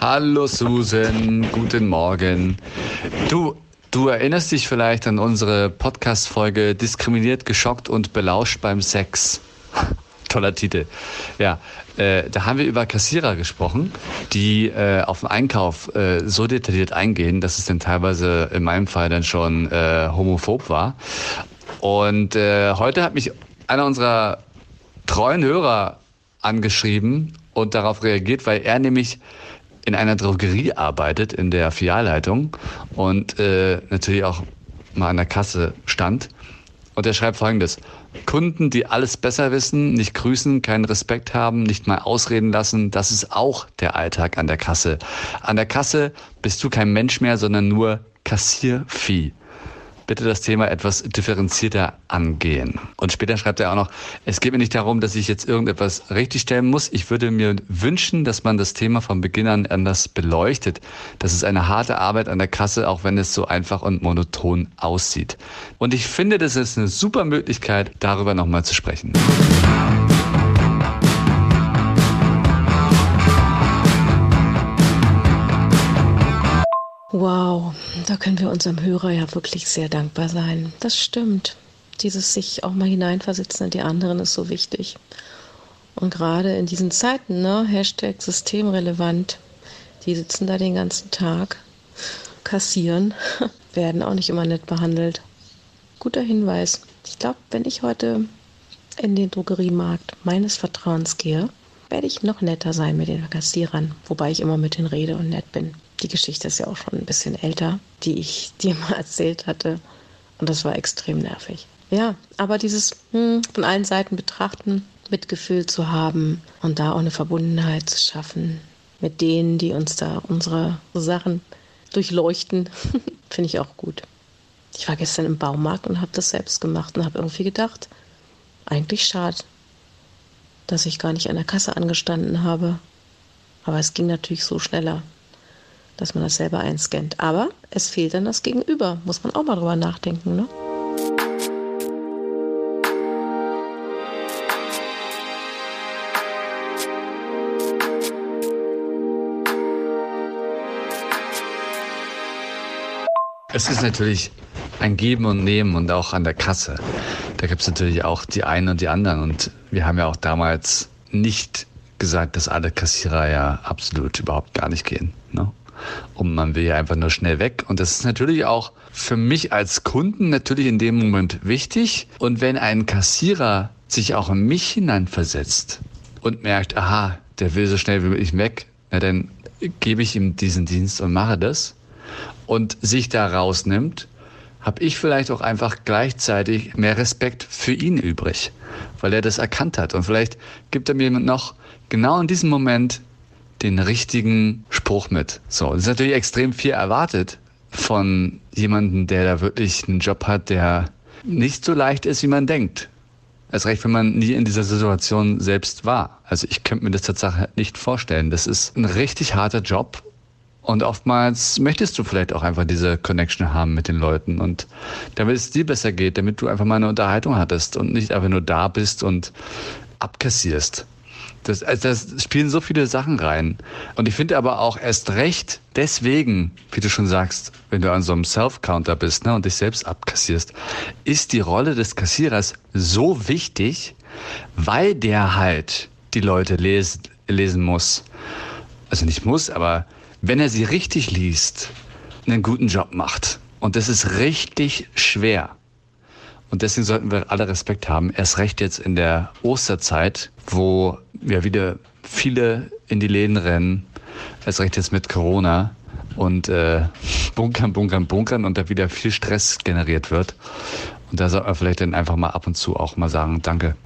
Hallo Susan, guten Morgen. Du, du erinnerst dich vielleicht an unsere Podcast-Folge Diskriminiert, geschockt und belauscht beim Sex. Toller Titel. Ja, äh, da haben wir über Kassierer gesprochen, die äh, auf den Einkauf äh, so detailliert eingehen, dass es dann teilweise in meinem Fall dann schon äh, homophob war. Und äh, heute hat mich einer unserer treuen Hörer angeschrieben und darauf reagiert, weil er nämlich in einer Drogerie arbeitet, in der Filialleitung und äh, natürlich auch mal an der Kasse stand. Und er schreibt folgendes. Kunden, die alles besser wissen, nicht grüßen, keinen Respekt haben, nicht mal ausreden lassen, das ist auch der Alltag an der Kasse. An der Kasse bist du kein Mensch mehr, sondern nur Kassiervieh bitte das Thema etwas differenzierter angehen. Und später schreibt er auch noch, es geht mir nicht darum, dass ich jetzt irgendetwas richtigstellen muss. Ich würde mir wünschen, dass man das Thema von Beginn an anders beleuchtet. Das ist eine harte Arbeit an der Kasse, auch wenn es so einfach und monoton aussieht. Und ich finde, das ist eine super Möglichkeit, darüber nochmal zu sprechen. Da können wir unserem Hörer ja wirklich sehr dankbar sein. Das stimmt. Dieses sich auch mal hineinversetzen in die anderen ist so wichtig. Und gerade in diesen Zeiten, ne, Hashtag systemrelevant, die sitzen da den ganzen Tag, kassieren, werden auch nicht immer nett behandelt. Guter Hinweis. Ich glaube, wenn ich heute in den Drogeriemarkt meines Vertrauens gehe, werde ich noch netter sein mit den Kassierern, wobei ich immer mit denen rede und nett bin. Die Geschichte ist ja auch schon ein bisschen älter, die ich dir mal erzählt hatte. Und das war extrem nervig. Ja, aber dieses hm, von allen Seiten betrachten, Mitgefühl zu haben und da auch eine Verbundenheit zu schaffen mit denen, die uns da unsere Sachen durchleuchten, finde ich auch gut. Ich war gestern im Baumarkt und habe das selbst gemacht und habe irgendwie gedacht, eigentlich schade, dass ich gar nicht an der Kasse angestanden habe. Aber es ging natürlich so schneller dass man das selber einscannt. Aber es fehlt dann das Gegenüber. Muss man auch mal drüber nachdenken, ne? Es ist natürlich ein Geben und Nehmen und auch an der Kasse. Da gibt es natürlich auch die einen und die anderen. Und wir haben ja auch damals nicht gesagt, dass alle Kassierer ja absolut überhaupt gar nicht gehen. Ne? Und man will ja einfach nur schnell weg. Und das ist natürlich auch für mich als Kunden natürlich in dem Moment wichtig. Und wenn ein Kassierer sich auch in mich hineinversetzt und merkt, aha, der will so schnell wie möglich weg, na dann gebe ich ihm diesen Dienst und mache das und sich da rausnimmt, habe ich vielleicht auch einfach gleichzeitig mehr Respekt für ihn übrig, weil er das erkannt hat. Und vielleicht gibt er mir noch genau in diesem Moment den richtigen Spruch mit. So, das ist natürlich extrem viel erwartet von jemandem, der da wirklich einen Job hat, der nicht so leicht ist, wie man denkt. Erst recht, wenn man nie in dieser Situation selbst war. Also ich könnte mir das tatsächlich nicht vorstellen. Das ist ein richtig harter Job. Und oftmals möchtest du vielleicht auch einfach diese Connection haben mit den Leuten und damit es dir besser geht, damit du einfach mal eine Unterhaltung hattest und nicht einfach nur da bist und abkassierst. Das, also das spielen so viele Sachen rein. Und ich finde aber auch erst recht deswegen, wie du schon sagst, wenn du an so einem Self-Counter bist ne, und dich selbst abkassierst, ist die Rolle des Kassierers so wichtig, weil der halt die Leute lesen, lesen muss. Also nicht muss, aber wenn er sie richtig liest, einen guten Job macht. Und das ist richtig schwer. Und deswegen sollten wir alle Respekt haben. Erst recht jetzt in der Osterzeit, wo ja wieder viele in die Läden rennen. Erst recht jetzt mit Corona und äh, bunkern, bunkern, bunkern und da wieder viel Stress generiert wird. Und da sollte man vielleicht dann einfach mal ab und zu auch mal sagen, danke.